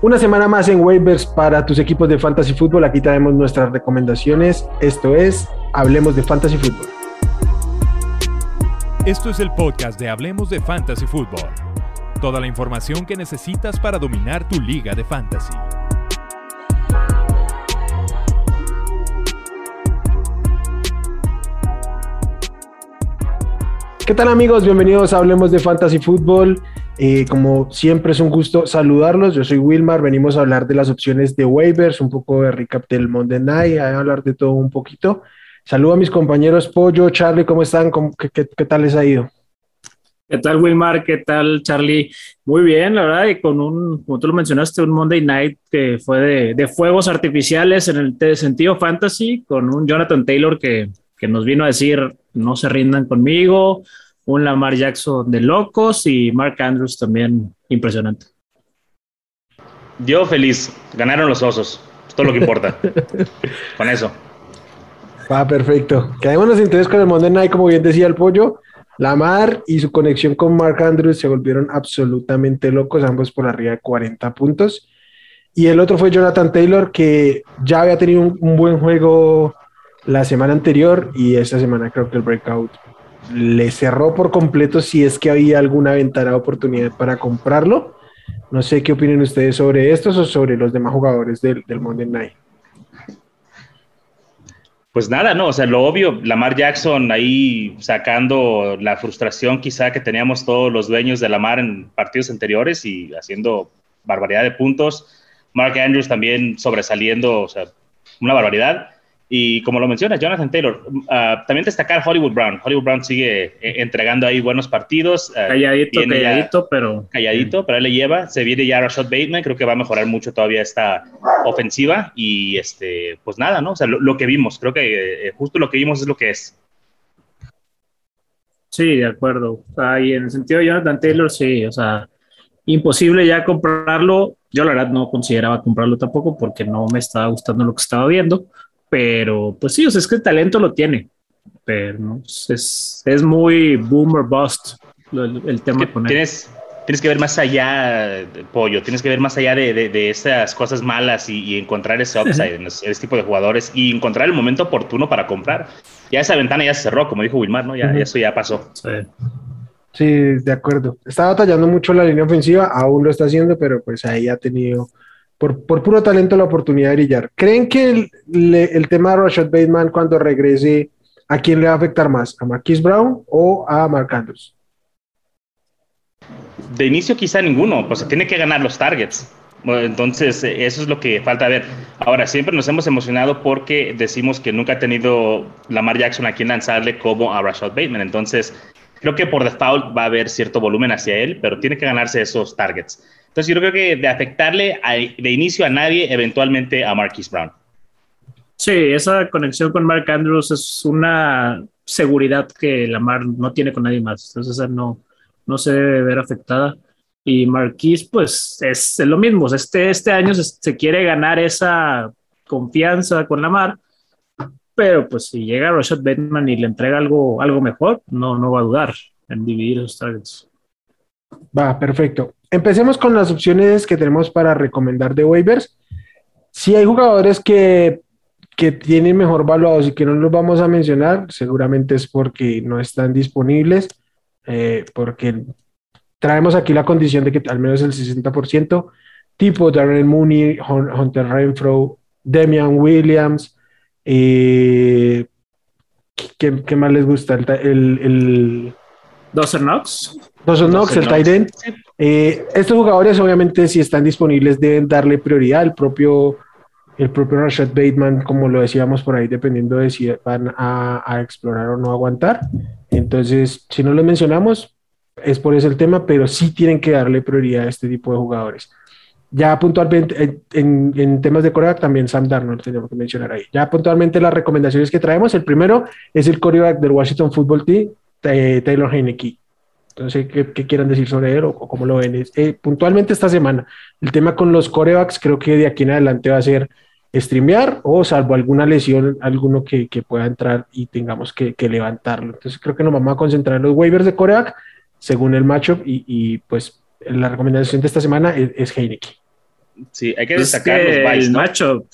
Una semana más en waivers para tus equipos de fantasy fútbol. Aquí traemos nuestras recomendaciones. Esto es Hablemos de Fantasy Fútbol. Esto es el podcast de Hablemos de Fantasy Fútbol. Toda la información que necesitas para dominar tu liga de fantasy. ¿Qué tal amigos? Bienvenidos a Hablemos de Fantasy Fútbol. Eh, como siempre es un gusto saludarlos. Yo soy Wilmar. Venimos a hablar de las opciones de waivers, un poco de recap del Monday Night, a hablar de todo un poquito. Saludo a mis compañeros Pollo, Charlie, ¿cómo están? qué, tal les ha ido? ¿Qué tal, Wilmar? ¿Qué tal, Charlie? Muy bien, la verdad, y con un, como tú lo mencionaste, un Monday Night que fue de, de fuegos artificiales en el sentido fantasy, con un Jonathan Taylor que, que nos vino a decir, no se rindan conmigo, un Lamar Jackson de locos y Mark Andrews también impresionante. Yo feliz, ganaron los osos, es todo lo que importa. con eso. Ah, perfecto. Quedémonos entonces con el Monday Night, como bien decía el pollo. Lamar y su conexión con Mark Andrews se volvieron absolutamente locos, ambos por arriba de 40 puntos. Y el otro fue Jonathan Taylor, que ya había tenido un buen juego la semana anterior y esta semana creo que el breakout le cerró por completo si es que había alguna ventana de oportunidad para comprarlo. No sé qué opinen ustedes sobre estos o sobre los demás jugadores del, del Monday Night. Pues nada, no, o sea, lo obvio, Lamar Jackson ahí sacando la frustración quizá que teníamos todos los dueños de Lamar en partidos anteriores y haciendo barbaridad de puntos. Mark Andrews también sobresaliendo, o sea, una barbaridad. Y como lo menciona Jonathan Taylor, uh, también destacar Hollywood Brown. Hollywood Brown sigue eh, entregando ahí buenos partidos. Uh, calladito, calladito, pero. Calladito, pero él le lleva. Se viene ya Rashad Bateman. Creo que va a mejorar mucho todavía esta ofensiva. Y este, pues nada, ¿no? O sea, lo, que vimos, creo que eh, justo lo que vimos es lo que es. Sí, de acuerdo. Ahí en el sentido de Jonathan Taylor, sí, o sea, imposible ya comprarlo. Yo la verdad no consideraba comprarlo tampoco porque no me estaba gustando lo que estaba viendo pero, pues sí, o sea, es que el talento lo tiene. Pero ¿no? es, es muy boomer bust el, tema con él. Tienes, tienes que ver más allá, pollo, tienes que ver más allá de, de, esas cosas malas y, encontrar ese upside en ese tipo de jugadores y encontrar el momento oportuno para comprar. Ya esa ventana ya se cerró, como dijo Wilmar, ¿no? Ya, eso ya pasó. Sí. sí, de acuerdo. Estaba batallando mucho la línea ofensiva, aún lo está haciendo, pero pues ahí ha tenido por, puro talento la oportunidad de brillar. ¿Creen que el, tema de Rashad Bateman cuando regrese, ¿a quién le va a afectar más? ¿A Marquis Brown o a Mark Andrews? De inicio quizá ninguno, pues tiene que ganar los targets. Entonces, eso es lo que falta ver. Ahora, siempre nos hemos emocionado porque decimos que nunca ha tenido Lamar Jackson a quien lanzarle como a Rashad Bateman. Entonces, creo que por default va a haber cierto volumen hacia él, pero tiene que ganarse esos targets. Entonces yo creo que de afectarle de inicio a nadie, eventualmente a Marquis Brown. Sí, esa conexión con Mark Andrews es una seguridad que Lamar no tiene con nadie más. Entonces esa no, no se debe ver afectada. Y Marquis, pues es, lo mismo. Este, este año se, quiere ganar esa confianza con Lamar, pero pues si llega Rashad Bateman y le entrega algo, algo mejor, no, no va a dudar en dividir esos targets. Va, perfecto. Empecemos con las opciones que tenemos para recomendar de waivers. Si hay jugadores que, que tienen mejor valuados y que no los vamos a mencionar, seguramente es porque no están disponibles, eh, porque traemos aquí la condición de que al menos el 60%, tipo Darren Mooney, Hunter Renfro, Demian Williams, eh, ¿qué, más les gusta? El, el, el Knox. Dawson Knox, el Titan. Eh, estos jugadores, obviamente, si están disponibles, deben darle prioridad. El propio, el propio Rashad Bateman, como lo decíamos por ahí, dependiendo de si van a, explorar o no aguantar. Entonces, si no lo mencionamos, es por eso el tema, pero sí tienen que darle prioridad a este tipo de jugadores. Ya puntualmente, en, temas de coreback, también Sam Darnold tenemos que mencionar ahí. Ya puntualmente las recomendaciones que traemos, el primero es el coreback del Washington Football Team, Taylor Heineke. Entonces, ¿qué, qué quieran decir sobre él o, cómo lo ven? Eh, puntualmente esta semana, el tema con los corebacks creo que de aquí en adelante va a ser streamear o salvo alguna lesión, alguno que, que pueda entrar y tengamos que, que, levantarlo. Entonces creo que nos vamos a concentrar en los waivers de coreback según el matchup y, y pues la recomendación de esta semana es, es Heineke. Sí, hay que Pues destacar que los Vice, el ¿no? matchup.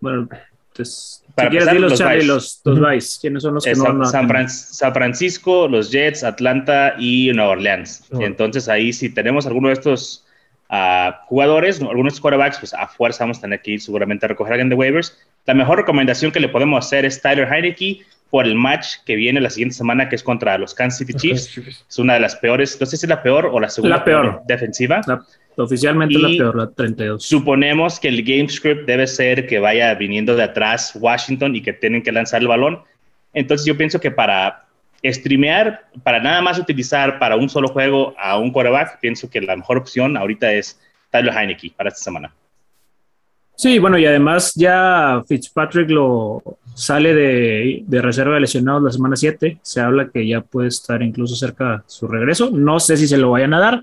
Bueno, pues, Para si quieres, empezar, los, Charlie, los, los Vice. ¿Quiénes son los que Eh, no San, hacen? Fran- San Francisco, los Jets, Atlanta y Nueva Orleans. Oh. Entonces ahí si tenemos alguno de estos ah, jugadores, algunos de estos quarterbacks, pues a fuerza vamos a tener que ir seguramente a recoger a alguien de waivers. La mejor recomendación que le podemos hacer es Tyler Heineke por el match que viene la siguiente semana, que es contra los Kansas City Chiefs. Es una de las peores, no sé si es la peor o la segunda La peor. defensiva. La- oficialmente Y- la peor, la 32. Suponemos que el game script debe ser que vaya viniendo de atrás Washington y que tienen que lanzar el balón. Entonces yo pienso que para streamear, para nada más utilizar para un solo juego a un quarterback, pienso que la mejor opción ahorita es Tyler Heineke para esta semana. Sí, bueno, y además ya Fitzpatrick lo sale de, de reserva de lesionados la semana 7. Se habla que ya puede estar incluso cerca su regreso. No sé si se lo vayan a dar,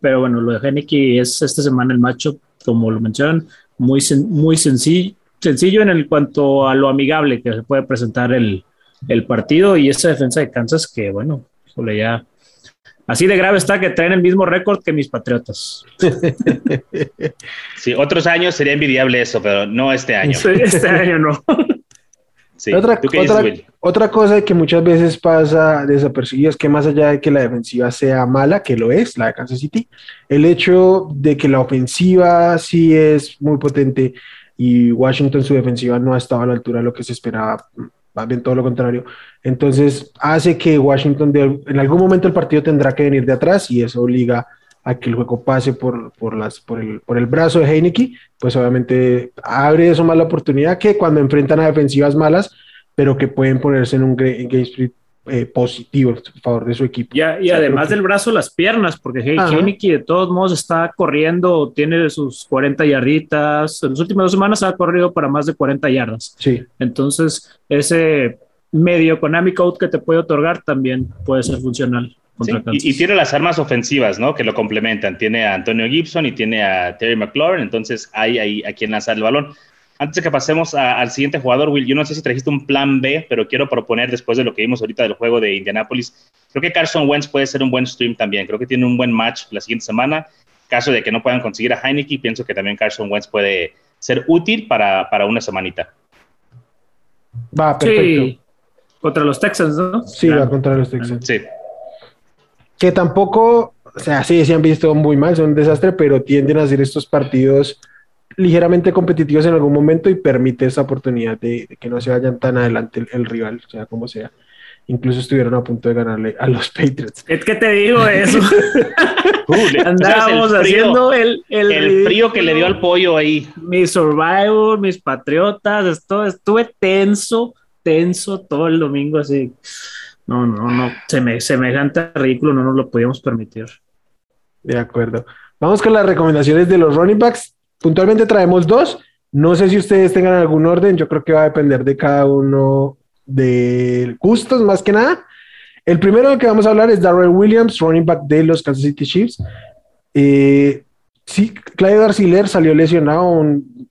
pero bueno, lo de Heineke es esta semana el macho, como lo mencionan, muy, sen- muy sencillo, sencillo en el cuanto a lo amigable que se puede presentar el, el partido y esa defensa de Kansas que, bueno, híjole, ya. Así de grave está que traen el mismo récord que mis Patriotas. Sí, otros años sería envidiable eso, pero no este año. Este año no. Sí. Otra, ¿Tú qué dices, otra, otra cosa que muchas veces pasa desapercibida es que más allá de que la defensiva sea mala, que lo es, la de Kansas City, el hecho de que la ofensiva sí es muy potente y Washington su defensiva no ha estado a la altura de lo que se esperaba, más bien todo lo contrario. Entonces hace que Washington de- en algún momento el partido tendrá que venir de atrás y eso obliga a que el juego pase por, por, las, por, el, por el brazo de Heineke, pues obviamente abre eso más la oportunidad que cuando enfrentan a defensivas malas, pero que pueden ponerse en un game script eh, positivo a favor de su equipo. Ya, y O sea, además que- del brazo, las piernas, porque. Heineke de todos modos está corriendo, tiene sus 40 yarditas. En las últimas dos semanas ha corrido para más de 40 yardas. Sí, Entonces, ese medio Konami Code que te puede otorgar también puede ser funcional Sí, y, y tiene las armas ofensivas, ¿no? Que lo complementan. Tiene a Antonio Gibson y tiene a Terry McLaurin, entonces hay ahí a quien lanzar el balón. Antes de que pasemos a- al siguiente jugador, Will, yo no sé si trajiste un plan B, pero quiero proponer después de lo que vimos ahorita del juego de Indianapolis, creo que Carson Wentz puede ser un buen stream también. Creo que tiene un buen match la siguiente semana. Caso de que no puedan conseguir a Heineke, pienso que también Carson Wentz puede ser útil para, para una semanita. va, perfecto. Sí, contra los Texans, ¿no? Sí, va contra los Texans. Sí, Que tampoco, o sea, sí, se han visto muy mal, son un desastre, pero tienden a hacer estos partidos ligeramente competitivos en algún momento y permite esa oportunidad de, de que no se vayan tan adelante el, el rival, o sea, como sea. Incluso estuvieron a punto de ganarle a los Patriots. Es que te digo eso. Uh, Andábamos ¿sabes? El frío- haciendo el, el, el frío que le dio al pollo ahí. mi Survivor, mis Patriotas, esto, estuve tenso, tenso todo el domingo así. No, no, no, seme- semejante ridículo no nos lo podíamos permitir. De acuerdo. Vamos con las recomendaciones de los running backs. Puntualmente traemos dos. No sé si ustedes tengan algún orden. Yo creo que va a depender de cada uno de gustos, más que nada. El primero del que vamos a hablar es Darrell Williams, running back de los Kansas City Chiefs. Eh, sí, Clyde Arciller salió lesionado, un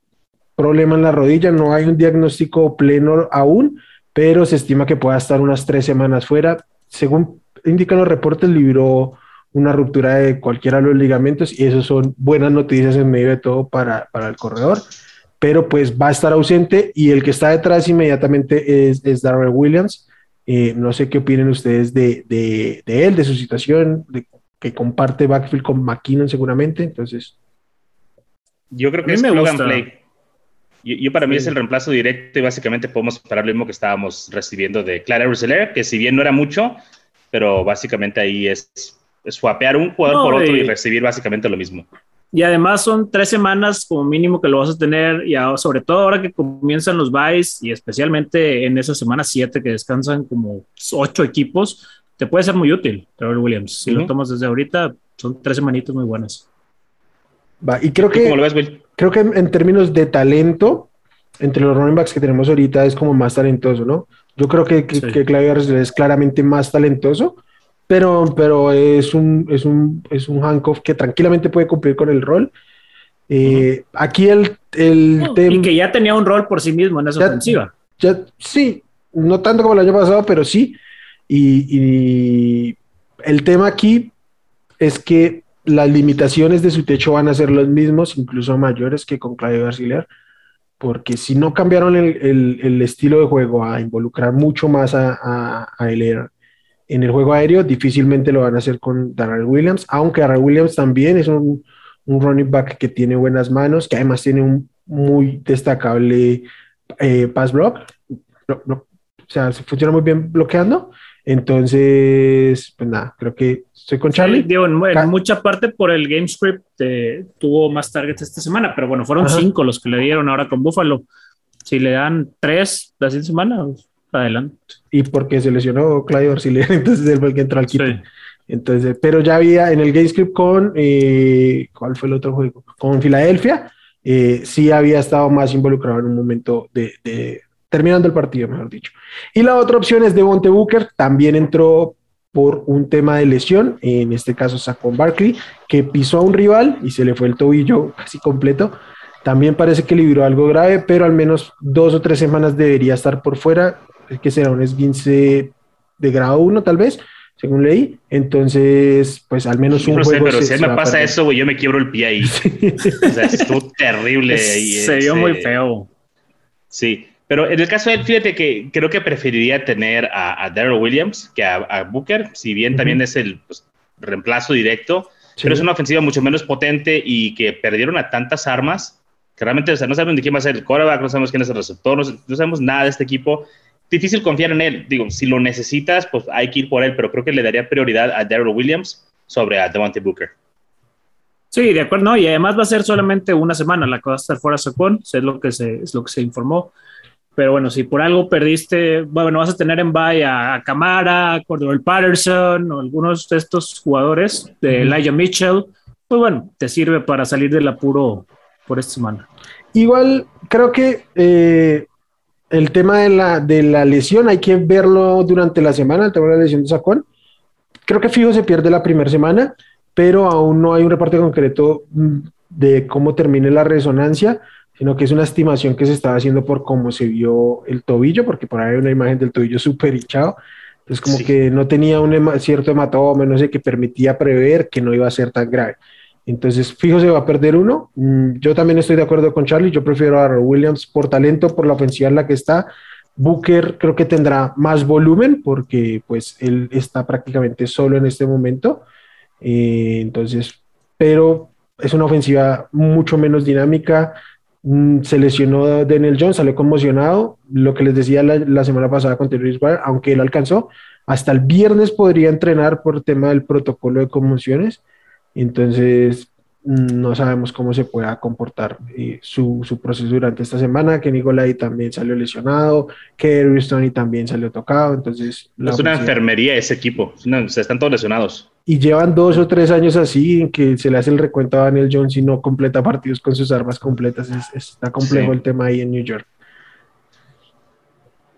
problema en la rodilla. No hay un diagnóstico pleno aún, pero se estima que pueda estar unas tres semanas fuera. Según indican los reportes, libró una ruptura de cualquiera de los ligamentos y eso son buenas noticias en medio de todo para, para el corredor, pero pues va a estar ausente y el que está detrás inmediatamente es, es Darrell Williams. Eh, no sé qué opinen ustedes de, de, de él, de su situación, de, que comparte backfield con McKinnon seguramente, entonces Yo creo A que mí es me plug gusta. and play. Yo, yo para mí Sí. es el reemplazo directo y básicamente podemos esperar lo mismo que estábamos recibiendo de Clara Roseller, que si bien no era mucho, pero básicamente ahí es, es swapear un jugador No, por otro y- y recibir básicamente lo mismo. Y además son tres semanas como mínimo que lo vas a tener, y ahora- sobre todo ahora que comienzan los buys y especialmente en esa semana 7 que descansan como ocho equipos, te puede ser muy útil, Trevor Williams. Si lo Ujú. tomas desde ahorita, son tres semanitas muy buenas. va. Y creo ¿Tú cómo lo que, ves, Will? Creo que en, en términos de talento, entre los running backs que tenemos ahorita es como más talentoso, ¿no? Yo creo que, que, Sí. que es claramente más talentoso, pero, pero es un, es un, es un handcuff que tranquilamente puede cumplir con el rol. Eh, Aquí el, el y tema. que ya tenía un rol por sí mismo en esa Ya- ofensiva. Ya, sí, no tanto como el año pasado, pero sí. Y, y el tema aquí es que las limitaciones de su techo van a ser los mismos, incluso mayores que con Claudio García, porque si no cambiaron el, estilo de juego a involucrar mucho más a, a, a en el juego aéreo, difícilmente lo van a hacer con Darrell Williams, aunque Darrell Williams también es un, un, running back que tiene buenas manos, que además tiene un muy destacable eh, pass block, o sea, funciona muy bien bloqueando. Entonces, pues nada, creo que estoy con Charlie. digo, en, mucha parte por el game script eh, tuvo más targets esta semana, pero bueno, fueron cinco los que le dieron ahora con Buffalo. Si le dan tres la siguiente semana, pues, adelante. Y porque se lesionó Claudio Arcilier, entonces él fue el que entró al kit. Entonces, pero ya había en el game script con, eh, ¿cuál fue el otro juego? Con Filadelfia, eh, sí había estado más involucrado en un momento de, terminando el partido, mejor dicho. Y la otra opción es de Bonte Booker, también entró por un tema de lesión, en este caso sacó Barkley, que pisó a un rival y se le fue el tobillo casi completo. También parece que libró algo grave, pero al menos dos o tres semanas debería estar por fuera, que será un esguince de grado 1 tal vez, según leí. Entonces, pues al menos un no sé, pero si me pasa eso, güey, yo me quiebro el pie ahí. o sea, estuvo terrible. se vio muy feo. Sí, pero en el caso de él, fíjate que creo que preferiría tener a, a Daryl Williams que a, Booker, si bien también es el pues, reemplazo directo, pero es una ofensiva mucho menos potente y que perdieron a tantas armas que realmente o sea, no saben de quién va a ser el quarterback, no sabemos quién es el receptor, no, sabemos nada de este equipo. Difícil confiar en él. Digo, si lo necesitas, pues hay que ir por él, pero creo que le daría prioridad a Daryl Williams sobre a Devontae Booker. Sí, de acuerdo, no, y además va a ser solamente una semana la que va a estar fuera Sacón, es lo que se, es lo que se informó. Pero bueno, si por algo perdiste, bueno, vas a tener en bye a, Camara, a Cordell Patterson o algunos de estos jugadores de Elijah Mitchell, pues bueno, te sirve para salir del apuro por esta semana. Igual creo que eh, el tema de la, de la lesión hay que verlo durante la semana, el tema de la lesión de Sacón. Creo que fijo se pierde la primera semana, pero aún no hay un reporte concreto mm, de cómo termine la resonancia sino que es una estimación que se estaba haciendo por cómo se vio el tobillo, porque por ahí hay una imagen del tobillo súper hinchado. Entonces, como que no tenía un cierto hematoma, no sé, que permitía prever que no iba a ser tan grave. Entonces, fijo, se va a perder uno. Mm, yo también estoy de acuerdo con Charlie. Yo prefiero a Williams por talento, por la ofensiva en la que está. Booker creo que tendrá más volumen porque pues él está prácticamente solo en este momento. Eh, entonces, pero es una ofensiva mucho menos dinámica, se lesionó Daniel Jones, salió conmocionado. Lo que les decía la, semana pasada con Terry aunque él alcanzó, hasta el viernes podría entrenar por tema del protocolo de conmociones. Entonces, mm, no sabemos cómo se pueda comportar eh, su, su, proceso durante esta semana. Que Nicolai también salió lesionado, que Stoney también salió tocado. Entonces, es una enfermería ese equipo, se están todos lesionados y llevan dos o tres años así en que se le hace el recuento a Daniel Jones y no completa partidos con sus armas completas. está complejo el tema ahí en New York.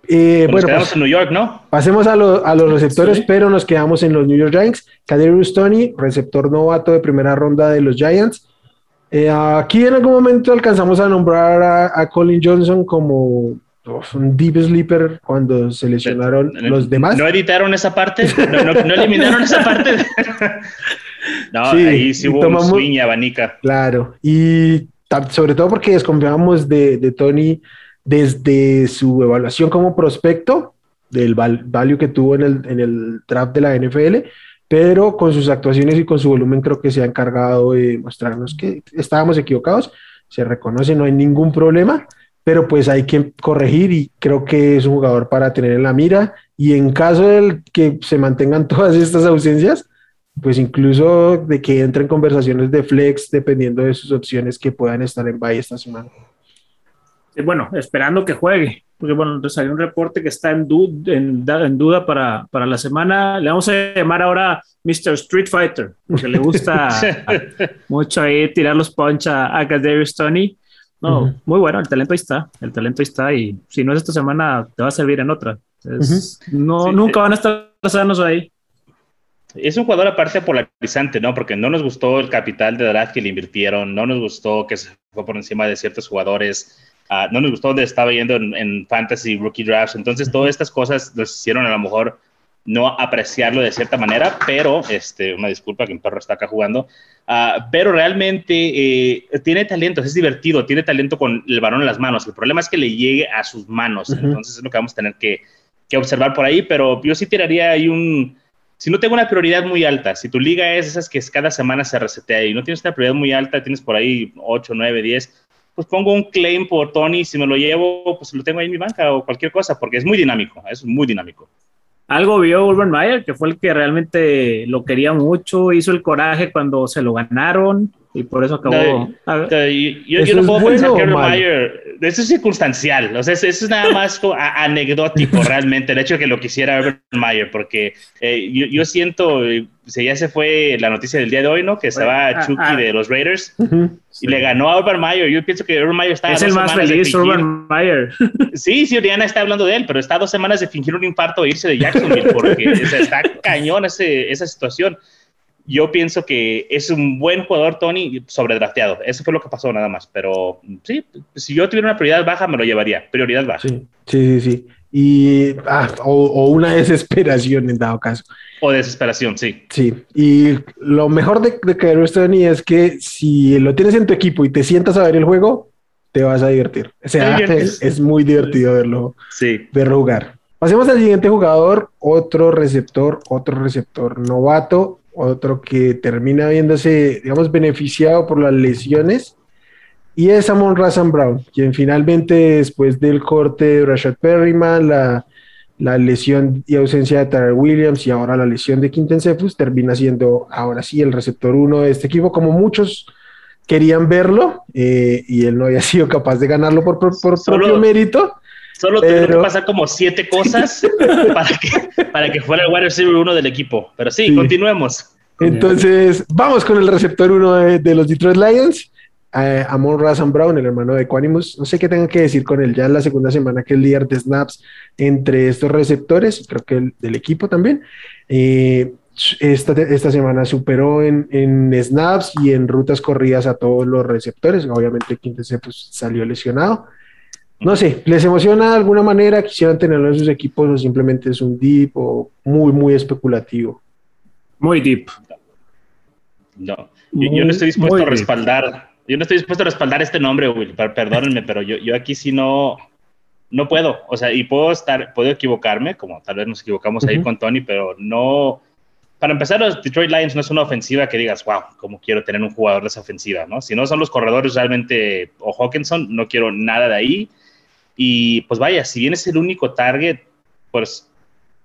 Eh, bueno, pues, en New York, ¿no? Pasemos a, los receptores, pero nos quedamos en los New York Giants. Kaderius Tony, receptor novato de primera ronda de los Giants. Eh, aquí en algún momento alcanzamos a nombrar a Colin Johnson como un deep sleeper cuando seleccionaron los demás. ¿No editaron esa parte? ¿No, eliminaron esa parte? no, ahí sí hubo tomamos, un swing y abanica. Claro, y sobre todo porque desconfiábamos de, de, Tony desde su evaluación como prospecto, del value que tuvo en el, en el draft de la NFL, pero con sus actuaciones y con su volumen creo que se ha encargado de mostrarnos que estábamos equivocados, se reconoce, no hay ningún problema pero pues hay que corregir y creo que es un jugador para tener en la mira y en caso de que se mantengan todas estas ausencias, pues incluso de que entren conversaciones de flex dependiendo de sus opciones que puedan estar en Valle esta semana. Bueno, esperando que juegue, porque bueno, entonces hay un reporte que está en, en, duda para, para, la semana. Le vamos a llamar ahora Mr. Street Fighter, porque le gusta mucho ahí tirar los punch a, a Tony. No, muy bueno, el talento ahí está, el talento ahí está y si no es esta semana, te va a servir en otra. No, nunca van a estar sanos ahí. Es un jugador aparte polarizante, ¿no? Porque no nos gustó el capital de draft que le invirtieron, no nos gustó que se fue por encima de ciertos jugadores, ah, no nos gustó dónde estaba yendo en, Fantasy Rookie Drafts. Entonces, todas estas cosas nos hicieron a lo mejor no apreciarlo de cierta manera, pero, este, una disculpa que un perro está acá jugando, ah, pero realmente eh, tiene talento, es divertido, tiene talento con el balón en las manos. El problema es que le llegue a sus manos, entonces es lo que vamos a tener que, que, observar por ahí, pero yo sí tiraría ahí un... Si no tengo una prioridad muy alta, si tu liga es esas que cada semana se resetea y no tienes una prioridad muy alta, tienes por ahí 8, 9, 10, pues pongo un claim por Tony, si me lo llevo, pues lo tengo ahí en mi banca o cualquier cosa, porque es muy dinámico, es muy dinámico. Algo vio Urban Meyer, que fue el que realmente lo quería mucho, hizo el coraje cuando se lo ganaron y por eso acabó. yo, no puedo pensar que Meyer, eso es circunstancial, o sea, eso es nada más anecdótico realmente, el hecho de que lo quisiera Urban Meyer, porque eh, yo, siento, si ya se fue la noticia del día de hoy, ¿no? Que se va ah, Chucky ah. de los Raiders y le ganó a Urban Meyer. Yo pienso que Urban Meyer está. Es el más feliz, Urban Meyer. Sí, sí, Oriana está hablando de él, pero está a dos semanas de fingir un infarto e irse de Jacksonville porque está cañón ese, esa situación yo pienso que es un buen jugador, Tony, sobredrafteado. Eso fue lo que pasó nada más. Pero sí, si yo tuviera una prioridad baja, me lo llevaría. Prioridad baja. Sí, sí, sí. Y, ah, o, una desesperación en dado caso. O desesperación, sí. Sí. Y lo mejor de, de caer Tony es que si lo tienes en tu equipo y te sientas a ver el juego, te vas a divertir. O sea, es, muy divertido verlo, sí. verlo jugar. Pasemos al siguiente jugador, otro receptor, otro receptor novato, otro que termina viéndose, digamos, beneficiado por las lesiones, y es Amon Razan Brown, quien finalmente después del corte de Rashad Perryman, la, la lesión y ausencia de Tyler Williams y ahora la lesión de Quinten Cephus, termina siendo ahora sí el receptor uno de este equipo, como muchos querían verlo, eh, y él no había sido capaz de ganarlo por, por, propio mérito. Solo tuvieron que pasar como siete cosas para, que, para que fuera el wide receiver uno del equipo. Pero sí, continuemos. Entonces, vamos con el receptor uno de, los Detroit Lions. Eh, Amon Razan Brown, el hermano de Equanimus. No sé qué tenga que decir con él. Ya en la segunda semana que el líder de snaps entre estos receptores, creo que el, del equipo también. Eh, esta, esta, semana superó en, en, snaps y en rutas corridas a todos los receptores. Obviamente, Quintese pues, salió lesionado. No sé, ¿les emociona de alguna manera? ¿Quisieran tenerlo en sus equipos o simplemente es un deep o muy, muy especulativo? Muy deep. No, yo, no estoy dispuesto a respaldar, yo no estoy dispuesto a respaldar este nombre, Will, perdónenme, pero yo, yo aquí sí no, no puedo, o sea, y puedo estar, puedo equivocarme, como tal vez nos equivocamos ahí con Tony, pero no, para empezar, los Detroit Lions no es una ofensiva que digas, wow, cómo quiero tener un jugador de esa ofensiva, ¿no? Si no son los corredores realmente o Hawkinson, no quiero nada de ahí. Y pues vaya, si bien es el único target, pues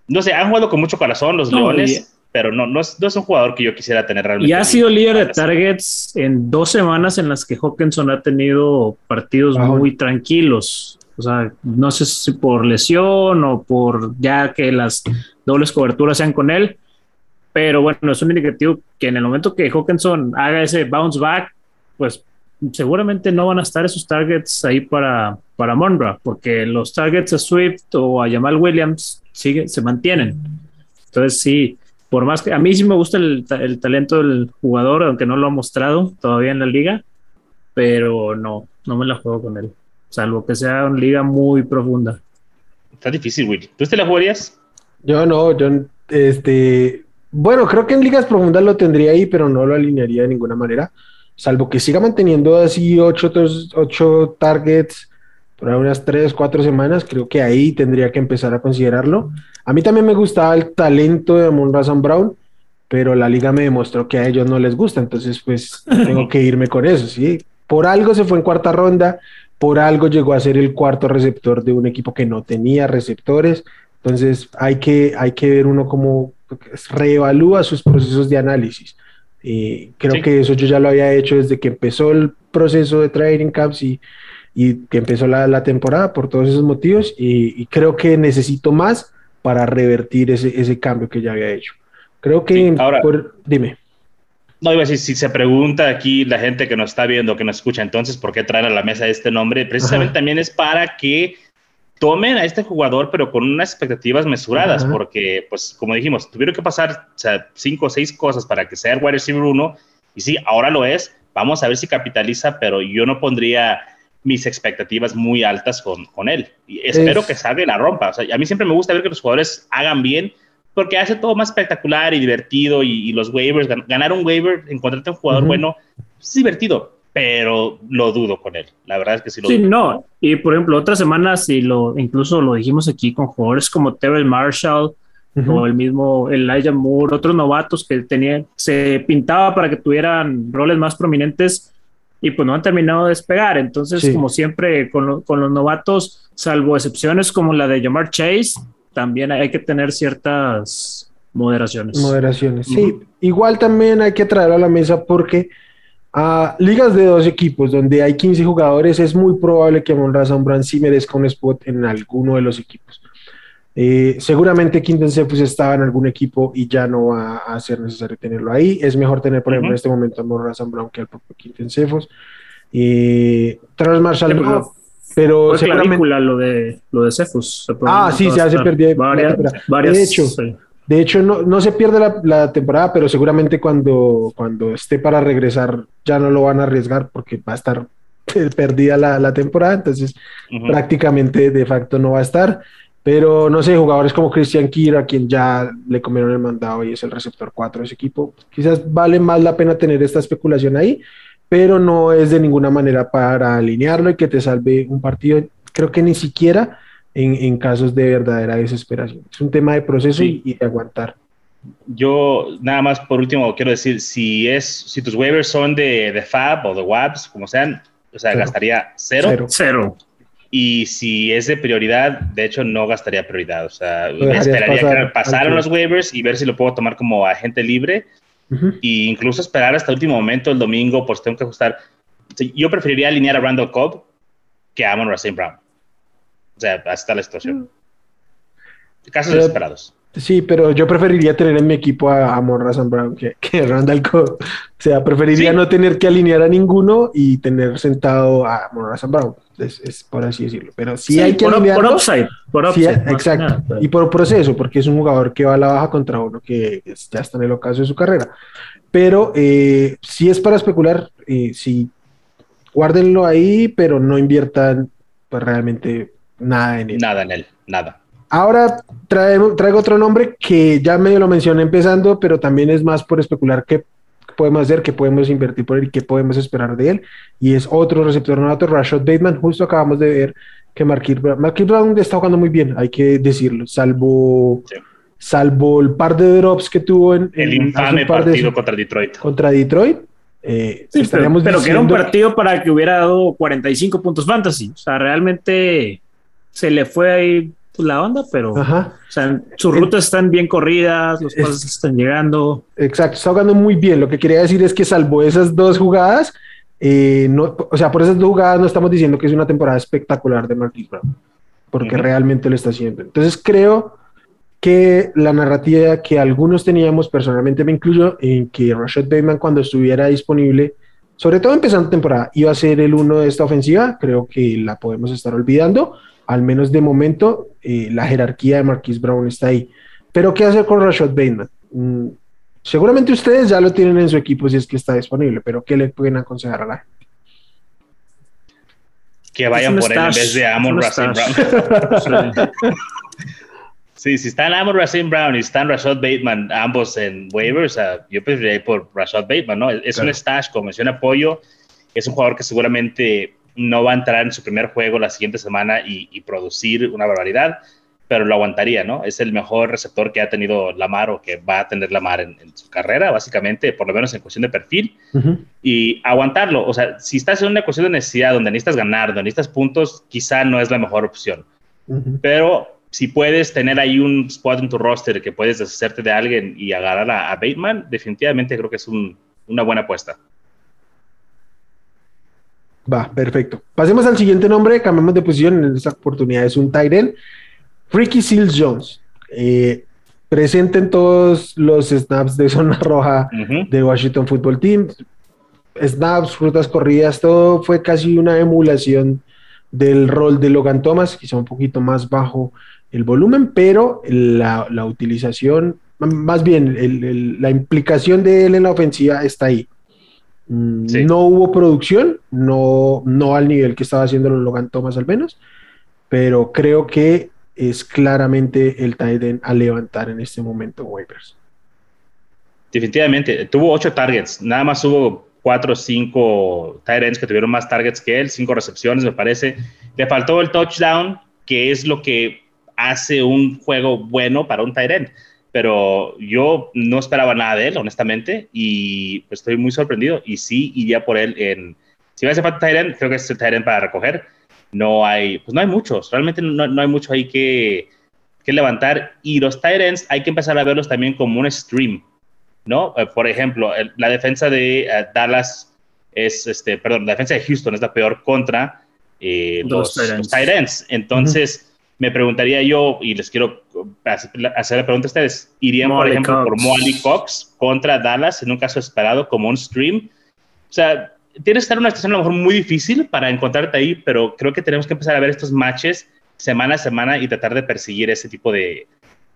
no sé, han jugado con mucho corazón los Leones, pero no, no es, no, es, un jugador que yo quisiera tener realmente. Y ha sido líder de targets en dos semanas en las que Hawkinson ha tenido partidos muy tranquilos. O sea, no sé si por lesión o por ya que las dobles coberturas sean con él, pero bueno, es un indicativo que en el momento que Hawkinson haga ese bounce back, pues seguramente no van a estar esos targets ahí para, para Monra, porque los targets a Swift o a Jamal Williams sigue, se mantienen. Entonces, sí, por más que a mí sí me gusta el, el, talento del jugador, aunque no lo ha mostrado todavía en la liga, pero no, no me la juego con él, salvo que sea una liga muy profunda. Está difícil, Will. ¿Tú te la jugarías? Yo no, yo, este, bueno, creo que en ligas profundas lo tendría ahí, pero no lo alinearía de ninguna manera salvo que siga manteniendo así ocho, ocho targets por unas tres, cuatro semanas, creo que ahí tendría que empezar a considerarlo. A mí también me gustaba el talento de Amon Razan Brown, pero la liga me demostró que a ellos no les gusta, entonces pues tengo que irme con eso, ¿sí? Por algo se fue en cuarta ronda, por algo llegó a ser el cuarto receptor de un equipo que no tenía receptores, entonces hay que, hay que ver uno cómo reevalúa sus procesos de análisis. Y creo que eso yo ya lo había hecho desde que empezó el proceso de trading camps y, y que empezó la, la, temporada por todos esos motivos y, creo que necesito más para revertir ese, ese, cambio que ya había hecho. Creo que... ahora, dime. No, iba a decir, si se pregunta aquí la gente que nos está viendo, que nos escucha, entonces, ¿por qué traen a la mesa este nombre? Precisamente también es para que tomen a este jugador, pero con unas expectativas mesuradas, porque, pues, como dijimos, tuvieron que pasar cinco o seis cosas para que sea el wide receiver uno, y sí, ahora lo es, vamos a ver si capitaliza, pero yo no pondría mis expectativas muy altas con, con él. Y espero que salga y la rompa. O sea, a mí siempre me gusta ver que los jugadores hagan bien, porque hace todo más espectacular y divertido y, los waivers, ganar un waiver, encontrarte un jugador bueno, es divertido, pero lo dudo con él. La verdad es que sí lo sí, no. Y por ejemplo, otras semanas, y lo, incluso lo dijimos aquí con jugadores como Terrell Marshall o el mismo Elijah Moore, otros novatos que tenían, se pintaba para que tuvieran roles más prominentes y pues no han terminado de despegar. Entonces, como siempre, con, con, los novatos, salvo excepciones como la de Jamar Chase, también hay que tener ciertas moderaciones. Moderaciones, sí. Igual también hay que traerlo a la mesa porque a ligas de dos equipos donde hay 15 jugadores es muy probable que Amon Razan Brand sí merezca un spot en alguno de los equipos. Eh, seguramente Quinton Cephus estaba en algún equipo y ya no va a ser necesario tenerlo ahí. Es mejor tener, por ejemplo, en este momento a Amon Razan Brown que al propio Quinton Cephus. Y Travis Marshall pero seguramente... lo de, lo de Cephus. Ah, sí, se hace perdido. Varias, de hecho, de hecho no, no, se pierde la, la, temporada, pero seguramente cuando, cuando esté para regresar ya no lo van a arriesgar porque va a estar perdida la, la temporada, entonces prácticamente de facto no va a estar. Pero no sé, jugadores como Christian Kier, a quien ya le comieron el mandado y es el receptor 4 de ese equipo, quizás vale más la pena tener esta especulación ahí pero no es de ninguna manera para alinearlo y que te salve un partido. Creo que ni siquiera en, casos de verdadera desesperación. Es un tema de proceso y, de aguantar. Yo nada más por último quiero decir, si es si tus waivers son de, de Fab o de WABs, como sean, o sea, gastaría cero. cero. Y si es de prioridad, de hecho no gastaría prioridad. O sea, esperaría pasar, que pasaran los waivers y ver si lo puedo tomar como agente libre y incluso esperar hasta el último momento el domingo, pues tengo que ajustar. Yo preferiría alinear a Randall Cobb que a Amon Racine Brown. O sea, así está la situación. Casos desesperados. Sí, pero yo preferiría tener en mi equipo a Amon Racine Brown que, que, Randall Cobb. O sea, preferiría no tener que alinear a ninguno y tener sentado a Racine Brown es, por así decirlo. Pero sí, hay que por, por upside, por upside. exacto. y por proceso, porque es un jugador que va a la baja contra uno que ya está en el ocaso de su carrera. Pero eh, si es para especular, eh, sí, guárdenlo ahí, pero no inviertan pues, realmente nada en él. Nada en él, nada. Ahora traigo, traigo otro nombre que ya medio lo mencioné empezando, pero también es más por especular que podemos hacer, qué podemos invertir por él y qué podemos esperar de él. Y es otro receptor novato, Rashad Bateman. Justo acabamos de ver que Marquis Brown, está jugando muy bien, hay que decirlo, salvo, salvo el par de drops que tuvo en el infame partido contra Detroit. Contra Detroit. Eh, estaríamos pero, que era un partido para que hubiera dado 45 puntos fantasy. O sea, realmente se le fue ahí la onda, pero o sea, sus rutas están bien corridas, los pasos están llegando. Exacto, está jugando muy bien. Lo que quería decir es que salvo esas dos jugadas, eh, no, o sea, por esas dos jugadas no estamos diciendo que es una temporada espectacular de Marquis Brown, porque realmente lo está haciendo. Entonces creo que la narrativa que algunos teníamos, personalmente me incluyo, en que Rashad Bateman cuando estuviera disponible, sobre todo empezando temporada, iba a ser el uno de esta ofensiva, creo que la podemos estar olvidando al menos de momento, eh, la jerarquía de Marquis Brown está ahí. Pero, ¿qué hacer con Rashad Bateman? Mm, seguramente ustedes ya lo tienen en su equipo si es que está disponible, pero ¿qué le pueden aconsejar a la gente? Que vayan por él en vez de Amon Racine Brown. sí. si están Amon Racine Brown y están Rashad Bateman, ambos en waivers, yo preferiría ir por Rashad Bateman, ¿no? Es un stash con mención apoyo, es un jugador que seguramente no va a entrar en su primer juego la siguiente semana y, producir una barbaridad, pero lo aguantaría, ¿no? Es el mejor receptor que ha tenido Lamar o que va a tener Lamar en, en su carrera, básicamente, por lo menos en cuestión de perfil, y aguantarlo. O sea, si estás en una cuestión de necesidad donde necesitas ganar, donde necesitas puntos, quizá no es la mejor opción. Pero si puedes tener ahí un spot en tu roster que puedes deshacerte de alguien y agarrar a, Bateman, definitivamente creo que es una buena apuesta. Va, perfecto. Pasemos al siguiente nombre, cambiamos de posición. En esta oportunidad es un Tyren. Ricky Seals Jones. Eh, presente en todos los snaps de zona roja de Washington Football Team. Snaps, frutas corridas, todo fue casi una emulación del rol de Logan Thomas, quizá un poquito más bajo el volumen, pero la, utilización, más bien la implicación de él en la ofensiva está ahí. No hubo producción, no, no al nivel que estaba haciendo Logan Thomas al menos, pero creo que es claramente el Tiden a levantar en este momento waivers. Definitivamente, tuvo ocho targets, nada más hubo cuatro o cinco tight que tuvieron más targets que él, cinco recepciones me parece. Le faltó el touchdown, que es lo que hace un juego bueno para un tight Pero yo no esperaba nada de él, honestamente, y pues, estoy muy sorprendido. Y sí iría por él en. Si me hace falta tight creo que es el para recoger. No hay, pues no hay muchos, realmente no, no hay mucho ahí que, que levantar. Y los tight hay que empezar a verlos también como un stream ¿no? Eh, por ejemplo, la defensa de eh, Dallas es, este, perdón, la defensa de Houston es la peor contra eh, los, tight ends. Entonces, me preguntaría yo, y les quiero hacer la pregunta a ustedes, ¿irían, por ejemplo, por Molly Cox contra Dallas en un caso esperado como un stream? O sea, tienes que estar en una situación a lo mejor muy difícil para encontrarte ahí, pero creo que tenemos que empezar a ver estos matches semana a semana y tratar de perseguir ese tipo de,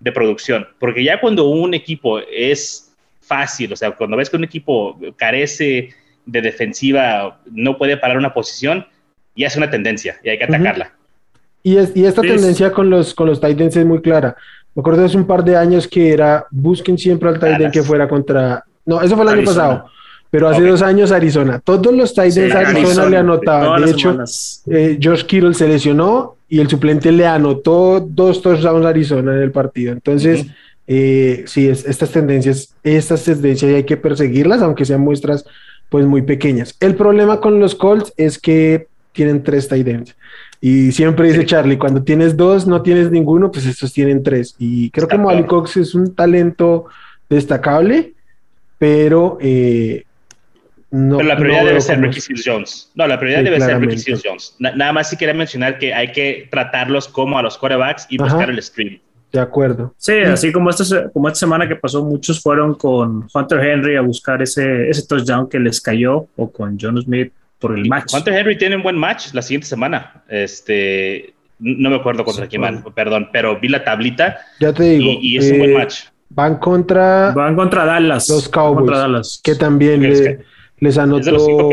de producción. Porque ya cuando un equipo es fácil. O sea, cuando ves que un equipo carece de defensiva, no puede parar una posición, ya es una tendencia y hay que atacarla. Y, es, y esta tendencia con los, con los Titans es muy clara. Me acuerdo de hace un par de años que era busquen siempre al Titan que fuera contra. No, eso fue el año pasado. Pero hace dos años Arizona. Todos los Titans Arizona, le anotaban. De hecho, eh, Josh Kittle se lesionó y el suplente le anotó dos touchdowns a Arizona en el partido. Entonces, eh, sí, es, estas tendencias, estas tendencias hay que perseguirlas, aunque sean muestras pues muy pequeñas. El problema con los Colts es que tienen tres tight ends. Y siempre dice Charlie, cuando tienes dos, no tienes ninguno, pues estos tienen tres. Y creo que Molly Cox es un talento destacable, pero eh, no. Pero la prioridad debe ser Ricky Seals Jones. No, la prioridad debe ser Ricky Seals Jones. nada más si quería mencionar que hay que tratarlos como a los quarterbacks y buscar el stream. De acuerdo. Sí, así como esta, como esta semana que pasó, muchos fueron con Hunter Henry a buscar ese, ese touchdown que les cayó o con John Smith por el match. Hunter Henry tiene un buen match la siguiente semana. Este, no me acuerdo contra quién van, perdón, pero vi la tablita. Ya te digo. Y, es un buen eh, match. Van contra. Van contra Dallas. Los Cowboys. Que también les anotó.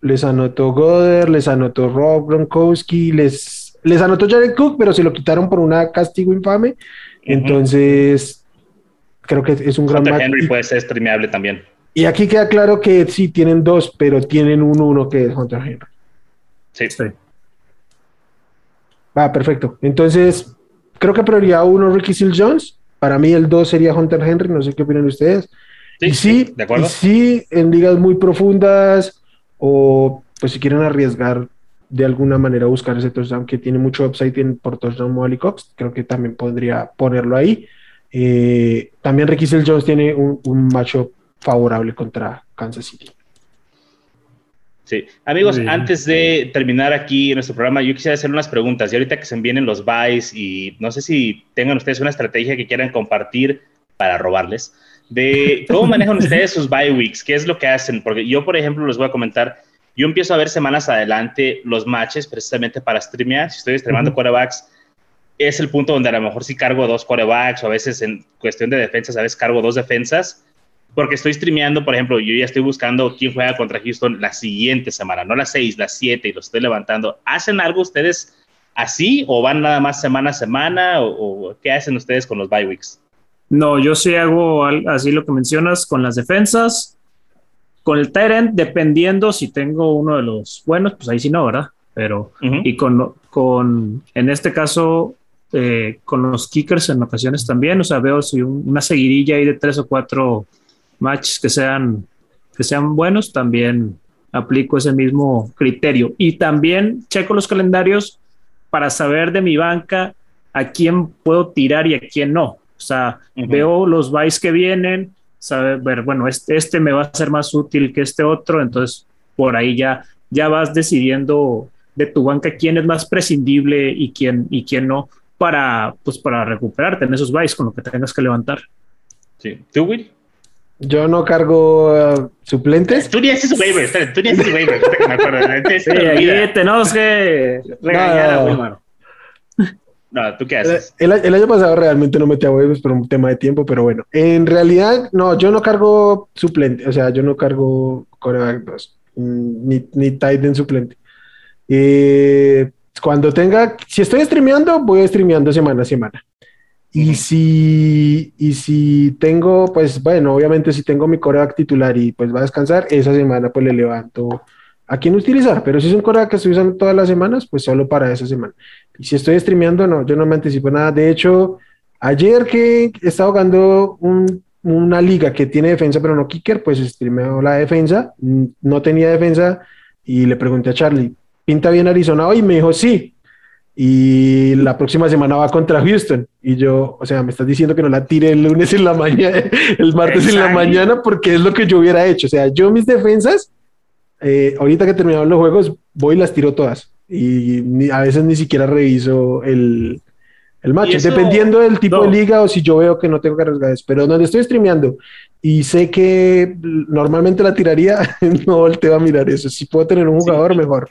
les anotó Goder, les anotó Rob Gronkowski, les les anotó Jared Cook, pero se lo quitaron por una castigo infame. Entonces, creo que es un gran match. Henry puede ser streameable también. Y aquí queda claro que sí tienen dos, pero tienen un uno que es Hunter Henry. Sí. sí. Va, perfecto. Entonces, creo que prioridad uno Ricky Seal Jones. Para mí el dos sería Hunter Henry. No sé qué opinan ustedes. Sí, y sí, de acuerdo. Y sí, en ligas muy profundas o pues si quieren arriesgar de alguna manera buscar ese touchdown que tiene mucho upside en, por touchdown Molly Cox, creo que también podría ponerlo ahí. Eh, también Ricky Jones tiene un, un macho favorable contra Kansas City. Sí, amigos, antes de terminar aquí en nuestro programa, yo quisiera hacer unas preguntas. Y ahorita que se vienen los buys y no sé si tengan ustedes una estrategia que quieran compartir para robarles, de cómo manejan ustedes sus buy weeks, qué es lo que hacen. Porque yo, por ejemplo, les voy a comentar, yo empiezo a ver semanas adelante los matches precisamente para streamear. Si estoy streamando quarterbacks, es el punto donde a lo mejor sí cargo dos quarterbacks o a veces en cuestión de defensas, a veces cargo dos defensas. Porque estoy streameando, por ejemplo, yo ya estoy buscando quién juega contra Houston la siguiente semana, no las seis, las siete, y lo estoy levantando. ¿Hacen algo ustedes así o van nada más semana a semana o, qué hacen ustedes con los bye weeks? No, yo sí hago así lo que mencionas con las defensas con el Tyrant, dependiendo si tengo uno de los buenos, pues ahí sí no, ¿verdad? Pero, y con, con, en este caso, eh, con los kickers en ocasiones también, o sea, veo si una seguidilla ahí de tres o cuatro matches que sean, que sean buenos, también aplico ese mismo criterio. Y también checo los calendarios para saber de mi banca a quién puedo tirar y a quién no. O sea, veo los buys que vienen, saber, bueno, este, este me va a ser más útil que este otro, entonces por ahí ya, ya vas decidiendo de tu banca quién es más prescindible y quién, y quién no para, pues, para recuperarte en esos buys con lo que tengas que levantar. Sí. ¿Tú, Will? Yo no cargo uh, suplentes. Tú ni haces waiver, tú ni haces waiver, me acuerdo. Sí, ahí tenemos que regañar no. ¿tú qué haces? El, año pasado realmente no metí a waivers por un tema de tiempo, pero bueno, en realidad, no, yo no cargo suplente, o sea, yo no cargo coreback 2, mm, ni, ni tight end suplente. Eh, cuando tenga, si estoy streameando, voy streameando semana a semana. Y si, y si tengo, pues bueno, obviamente si tengo mi coreback titular y pues va a descansar, esa semana pues le levanto a quién utilizar. Pero si es un coreback que estoy usando todas las semanas, pues solo para esa semana. Y si estoy streameando, no, yo no me anticipo nada. De hecho, ayer que estaba jugando una liga que tiene defensa pero no kicker, pues streameo la defensa. No tenía defensa y le pregunté a Charlie, ¿pinta bien Arizona hoy? Y me dijo, sí y la próxima semana va contra Houston. Y yo, o sea, me estás diciendo que no la tire el lunes en la mañana, el martes en la mañana, porque es lo que yo hubiera hecho. O sea, yo mis defensas, eh, ahorita que terminaron los juegos, voy y las tiro todas. Y a veces ni siquiera reviso el, el match, dependiendo del tipo de liga o si yo veo que no tengo que arriesgar eso. Pero donde estoy streameando y sé que normalmente la tiraría, no volteo a mirar eso. Si puedo tener un jugador, mejor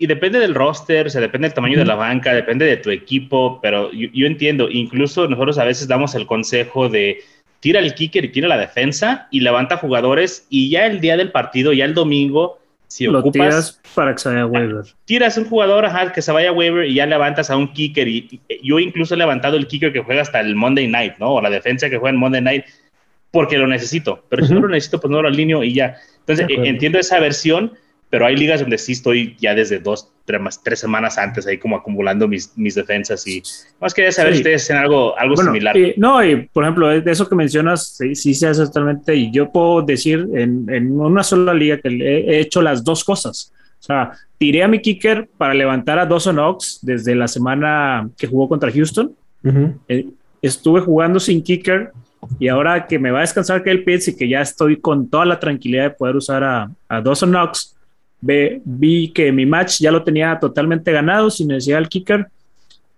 y depende del roster, o sea, depende del tamaño de la banca, depende de tu equipo, pero yo, entiendo, incluso nosotros a veces damos el consejo de tira el kicker y tira la defensa y levanta jugadores y ya el día del partido, ya el domingo, si Lo ocupas... Tiras para que se vaya a waiver. Tiras un jugador, ajá, que se vaya a waiver y ya levantas a un kicker y, yo incluso he levantado el kicker que juega hasta el Monday Night, ¿no? O la defensa que juega en Monday Night porque lo necesito, pero si no lo necesito, pues no lo alineo y ya. Entonces, entiendo esa versión, pero hay ligas donde sí estoy ya desde dos, tres, tres semanas antes ahí como acumulando mis, mis defensas y más quería saber si ustedes hacen algo, algo similar. no, y por ejemplo, de eso que mencionas, sí, sí se hace totalmente, y yo puedo decir en, en, una sola liga que he hecho las dos cosas. O sea, tiré a mi kicker para levantar a Dawson Ox desde la semana que jugó contra Houston. Eh, estuve jugando sin kicker y ahora que me va a descansar que el Pitts y que ya estoy con toda la tranquilidad de poder usar a, a Dawson Knox, vi que mi match ya lo tenía totalmente ganado sin necesidad del kicker,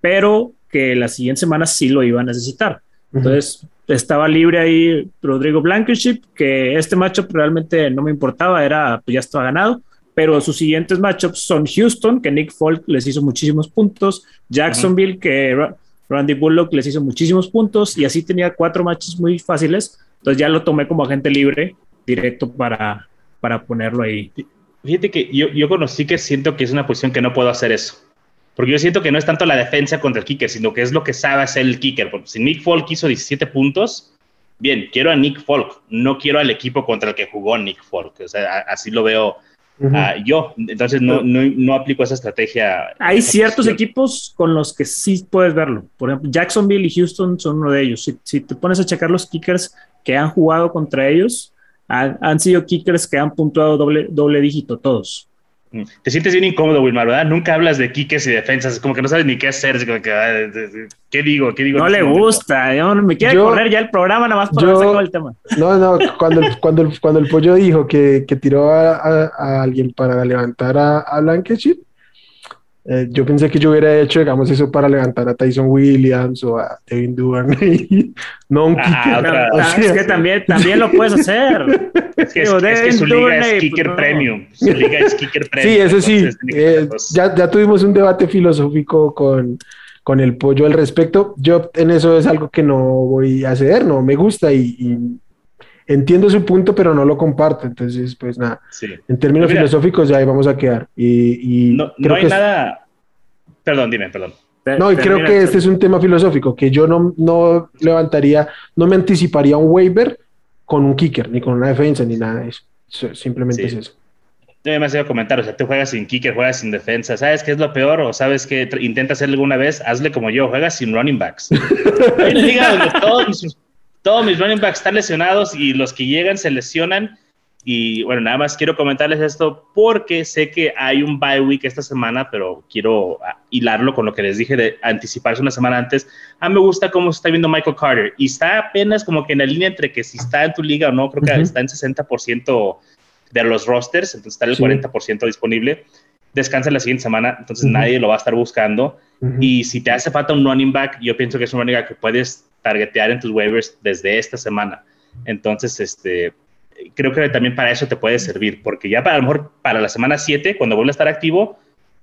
pero que la siguiente semana sí lo iba a necesitar. Entonces estaba libre ahí Rodrigo Blankenship, que este matchup realmente no me importaba, era pues ya estaba ganado, pero sus siguientes matchups son Houston, que Nick Folk les hizo muchísimos puntos, Jacksonville, que Randy Bullock les hizo muchísimos puntos, y así tenía cuatro matches muy fáciles. Entonces ya lo tomé como agente libre directo para, para ponerlo ahí. Fíjate que yo, yo conocí que siento que es una posición que no puedo hacer eso. Porque yo siento que no es tanto la defensa contra el kicker, sino que es lo que sabe hacer el kicker. Porque si Nick Folk hizo 17 puntos, bien, quiero a Nick Folk, no quiero al equipo contra el que jugó Nick Folk. O sea, así lo veo ah, yo. Entonces no, no, no, aplico esa estrategia. Hay ciertos equipos con los que sí puedes verlo. Por ejemplo, Jacksonville y Houston son uno de ellos. Si, si te pones a checar los kickers que han jugado contra ellos, han, sido kickers que han puntuado doble, doble dígito todos. Mm. Te sientes bien incómodo, Wilmar, ¿verdad? Nunca hablas de kickers y defensas, como que no sabes ni qué hacer. ¿Qué digo? ¿Qué digo? No le gusta, yo, me quiere correr ya el programa nada más para sacar el tema. No, no, cuando, cuando, cuando el pollo dijo que, que tiró a, a, alguien para levantar a, a Blankenship, eh, yo pensé que yo hubiera hecho, digamos, eso para levantar a Tyson Williams o a Devin Duvernay, no un kicker. Ah, es que también, también lo puedes hacer. Es que, su liga es kicker premium. Su liga es kicker premium. Sí, eso sí. Eh, ya, ya tuvimos un debate filosófico con, con el pollo al respecto. Yo en eso es algo que no voy a ceder, no me gusta y, entiendo su punto, pero no lo comparto. Entonces, pues nada, en términos filosóficos ya ahí vamos a quedar. Y, no, hay nada. Perdón, dime, perdón. No, y creo que este es un tema filosófico, que yo no, no levantaría, no me anticiparía un waiver con un kicker, ni con una defensa, ni nada de eso. Simplemente es eso. Yo me a comentar, o sea, tú juegas sin kicker, juegas sin defensa, ¿sabes qué es lo peor? O sabes que intenta hacerlo alguna vez, hazle como yo, juegas sin running backs. Hay liga donde todos mis todos mis running backs están lesionados y los que llegan se lesionan. Y bueno, nada más quiero comentarles esto porque sé que hay un bye week esta semana, pero quiero ah, hilarlo con lo que les dije de anticiparse una semana antes. A mí me gusta cómo se está viendo Michael Carter y está apenas como que en la línea entre que si está en tu liga o no, creo que está en 60% de los rosters, entonces está el 40% disponible. Descansa la siguiente semana, entonces nadie lo va a estar buscando. Y si te hace falta un running back, yo pienso que es un running back que puedes targetear en tus waivers desde esta semana. Entonces, este, creo que también para eso te puede servir, porque ya para a lo mejor para la semana 7, cuando vuelva a estar activo,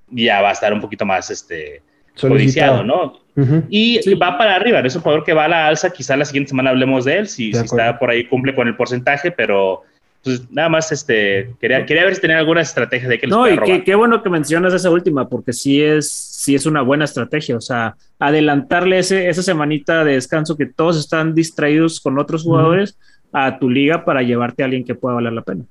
ya va a estar un poquito más este, codiciado, ¿no? Y va para arriba, es un jugador que va a la alza, quizá la siguiente semana hablemos de él, si, si está por ahí cumple con el porcentaje, pero Pues nada más este, quería, quería ver si tenía alguna estrategia de que No, y qué, qué, bueno que mencionas esa última, porque sí es, sí es una buena estrategia. O sea, adelantarle ese, esa semanita de descanso que todos están distraídos con otros jugadores a tu liga para llevarte a alguien que pueda valer la pena.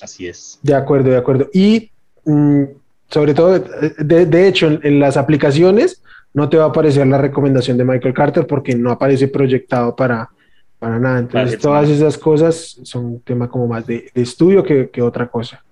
Así es. De acuerdo, de acuerdo. Y mm, sobre todo, de, de hecho, en, en, las aplicaciones no te va a aparecer la recomendación de Michael Carter porque no aparece proyectado para, para nada. Entonces, vale, todas esas cosas son un tema como más de, de estudio que, que, otra cosa.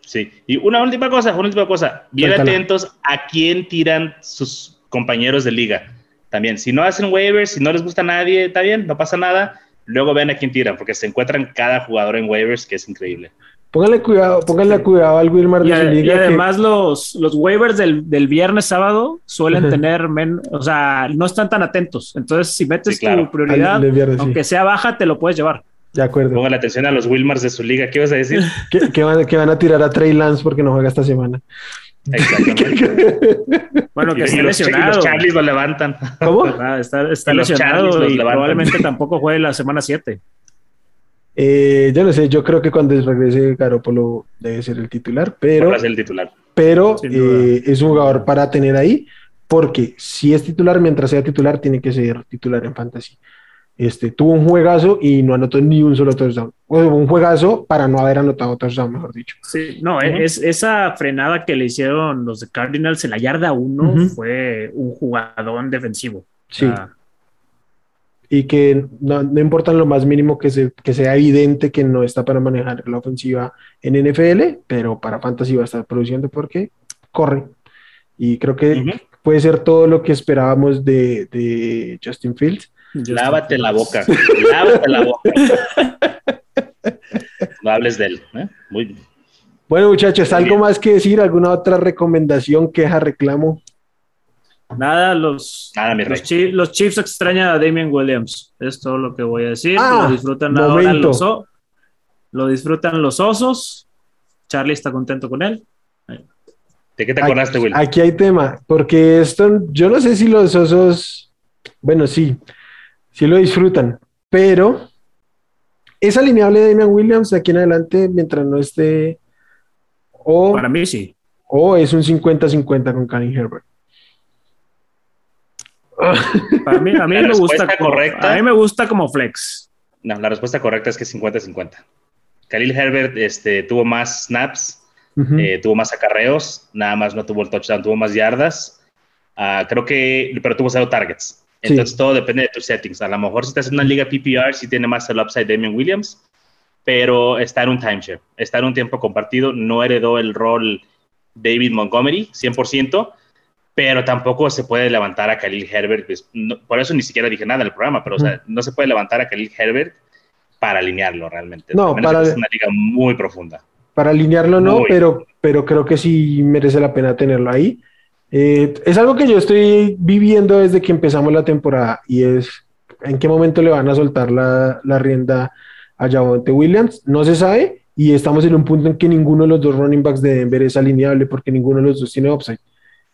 Sí, y una última cosa, una última cosa. Bien atentos a quién tiran sus compañeros de liga. También, si no hacen waivers, si no les gusta a nadie, está bien, no pasa nada. Luego ven a quién tiran, porque se encuentran cada jugador en waivers, que es increíble. Pónganle cuidado, pónganle cuidado al Wilmar de y, su liga. Y además que... los, los waivers del, del, viernes, sábado suelen tener, men, o sea, no están tan atentos. Entonces, si metes sí, claro. tu prioridad, viernes, aunque sí. sea baja, te lo puedes llevar. De acuerdo. Pónganle atención a los Wilmars de su liga. ¿Qué vas a decir? que, que, van, que van a tirar a Trey Lance porque no juega esta semana. bueno, que está los, lesionado. Los Charlies lo levantan. ¿Cómo? Ah, está, está lesionado y probablemente tampoco juegue la semana 7. Eh, yo no sé, yo creo que cuando regrese Garópolo debe ser el titular, pero, ser el titular. pero eh, es un jugador para tener ahí, porque si es titular, mientras sea titular, tiene que ser titular en fantasy. Este, tuvo un juegazo y no anotó ni un solo touchdown. O un juegazo para no haber anotado touchdown, mejor dicho. Sí, no, uh -huh. es, esa frenada que le hicieron los de Cardinals en la yarda 1 uh -huh. fue un jugadón defensivo. Sí. O sea, y que no, no, importa lo más mínimo que, se, que sea evidente que no está para manejar la ofensiva en NFL, pero para Fantasy va a estar produciendo porque corre. Y creo que uh -huh. puede ser todo lo que esperábamos de, de Justin Fields. Lávate la boca, lávate la boca. no hables de él. ¿eh? Muy bien. Bueno, muchachos, ¿algo bien. más que decir? ¿Alguna otra recomendación, queja, reclamo? Nada, los, Nada, los, Chiefs, los, Chiefs, extrañan a Damien Williams. Es todo lo que voy a decir. Ah, lo disfrutan momento. ahora los, lo disfrutan los osos. Charlie está contento con él. ¿De qué te acordaste, Will? Aquí hay tema, porque esto, yo no sé si los osos, bueno, sí, sí lo disfrutan, pero es alineable Damian Williams de aquí en adelante mientras no esté. O, Para mí sí. O es un 50-50 con Karen Herbert. Para mí, a mí me gusta como, correcta, a mí me gusta como flex. No, la respuesta correcta es que es 50-50. Khalil Herbert este, tuvo más snaps, uh -huh. eh, tuvo más acarreos, nada más no tuvo el touchdown, tuvo más yardas. Uh, creo que, pero tuvo cero targets. Entonces sí. todo depende de tus settings. A lo mejor si estás en una liga PPR, sí tiene más el upside Damian Williams, pero está en un timeshare, está en un tiempo compartido, no heredó el rol David Montgomery 100%, pero tampoco se puede levantar a Khalil Herbert. Pues, no, por eso ni siquiera dije nada en el programa, pero o sea, no se puede levantar a Khalil Herbert para alinearlo realmente. No, para, es una liga muy profunda. Para alinearlo no, pero, pero creo que sí merece la pena tenerlo ahí. Eh, es algo que yo estoy viviendo desde que empezamos la temporada y es en qué momento le van a soltar la, la rienda a Javonte Williams. No se sabe y estamos en un punto en que ninguno de los dos running backs de Denver es alineable porque ninguno de los dos tiene upside.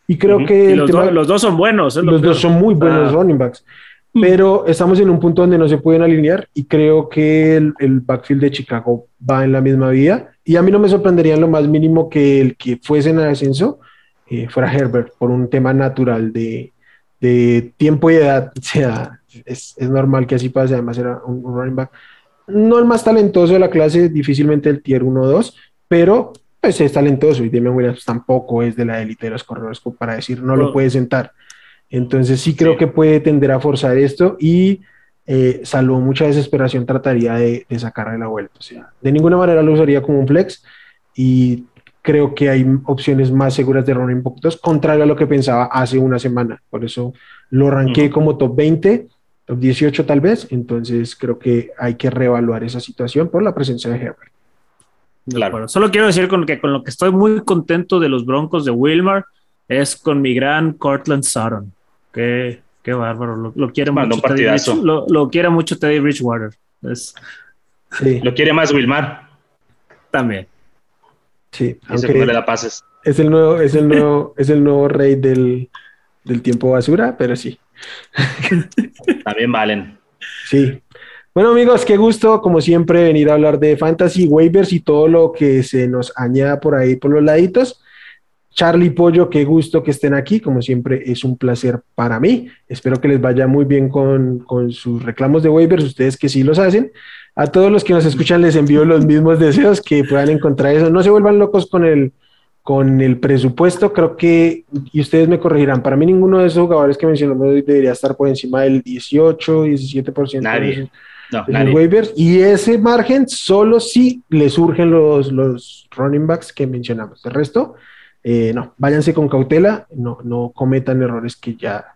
Y creo uh -huh. que. Y los, tema, do, los, dos son buenos. los dos son muy buenos ah. running backs. Pero estamos en un punto donde no se pueden alinear y creo que el, el, backfield de Chicago va en la misma vía. Y a mí no me sorprendería en lo más mínimo que el que fuese en el ascenso eh, fuera Herbert por un tema natural de, de tiempo y edad. O sea, es, es, normal que así pase. Además, era un, un running back no el más talentoso de la clase, difícilmente el tier 1 o 2, pero pues es talentoso y Damian Williams tampoco es de la élite de los corredores para decir no lo puede sentar. Entonces sí creo sí. que puede tender a forzar esto y eh, salvo mucha desesperación trataría de, de sacarle la vuelta. O sea, de ninguna manera lo usaría como un flex y creo que hay opciones más seguras de running back 2, contrario a lo que pensaba hace una semana. Por eso lo uh -huh. como top 20, top 18 tal vez. Entonces creo que hay que reevaluar esa situación por la presencia de Herbert. Claro. Solo quiero decir con que con lo que estoy muy contento de los Broncos de Wilmar es con mi gran Cortland Sutton. Qué, qué bárbaro. Lo, lo quiere Mandó mucho. Teddy Rich, lo, lo, quiere mucho Teddy Bridgewater. Es, sí. Lo quiere más Wilmar. También. Sí, aunque no le da pases. Es el nuevo, es el nuevo, es el nuevo rey del, del tiempo basura, pero sí. También valen. Sí. Bueno amigos, qué gusto como siempre venir a hablar de fantasy waivers y todo lo que se nos añada por ahí por los laditos. Charlie Pollo, qué gusto que estén aquí, como siempre es un placer para mí. Espero que les vaya muy bien con, con sus reclamos de waivers, ustedes que sí los hacen. A todos los que nos escuchan les envío los mismos deseos, que puedan encontrar eso. No se vuelvan locos con el, con el presupuesto, creo que, y ustedes me corregirán, para mí ninguno de esos jugadores que mencionamos debería estar por encima del 18, 17% Nadie. de, los waivers. Y ese margen solo si le surgen los, los running backs que mencionamos. De resto, eh, no, váyanse con cautela, no, no cometan errores que ya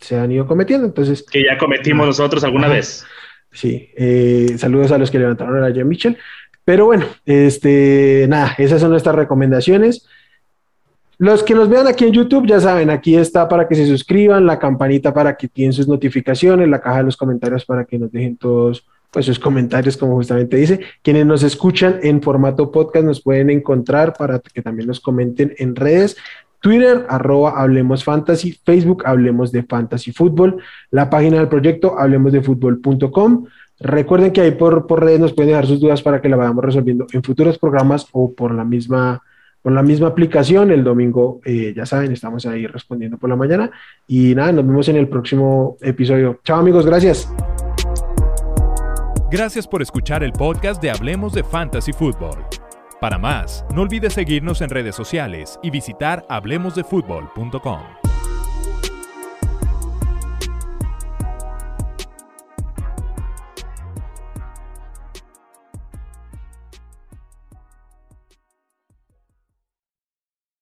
se han ido cometiendo. Entonces, que ya cometimos nosotros alguna vez. Sí, eh, saludos a los que levantaron a Jan Mitchell. Pero bueno, este, nada, esas son nuestras recomendaciones. Los que nos vean aquí en YouTube, ya saben, aquí está para que se suscriban, la campanita para que tienen sus notificaciones, la caja de los comentarios para que nos dejen todos pues, sus comentarios, como justamente dice. Quienes nos escuchan en formato podcast nos pueden encontrar para que también nos comenten en redes. Twitter, arroba Hablemos Fantasy, Facebook, Hablemos de Fantasy Fútbol, la página del proyecto, hablemosdefutbol.com. Recuerden que ahí por, por redes nos pueden dejar sus dudas para que la vayamos resolviendo en futuros programas o por la misma, por la misma aplicación. El domingo, eh, ya saben, estamos ahí respondiendo por la mañana. Y nada, nos vemos en el próximo episodio. Chao amigos, gracias. Gracias por escuchar el podcast de Hablemos de Fantasy Football. Para más, no olvides seguirnos en redes sociales y visitar hablemosdefutbol.com.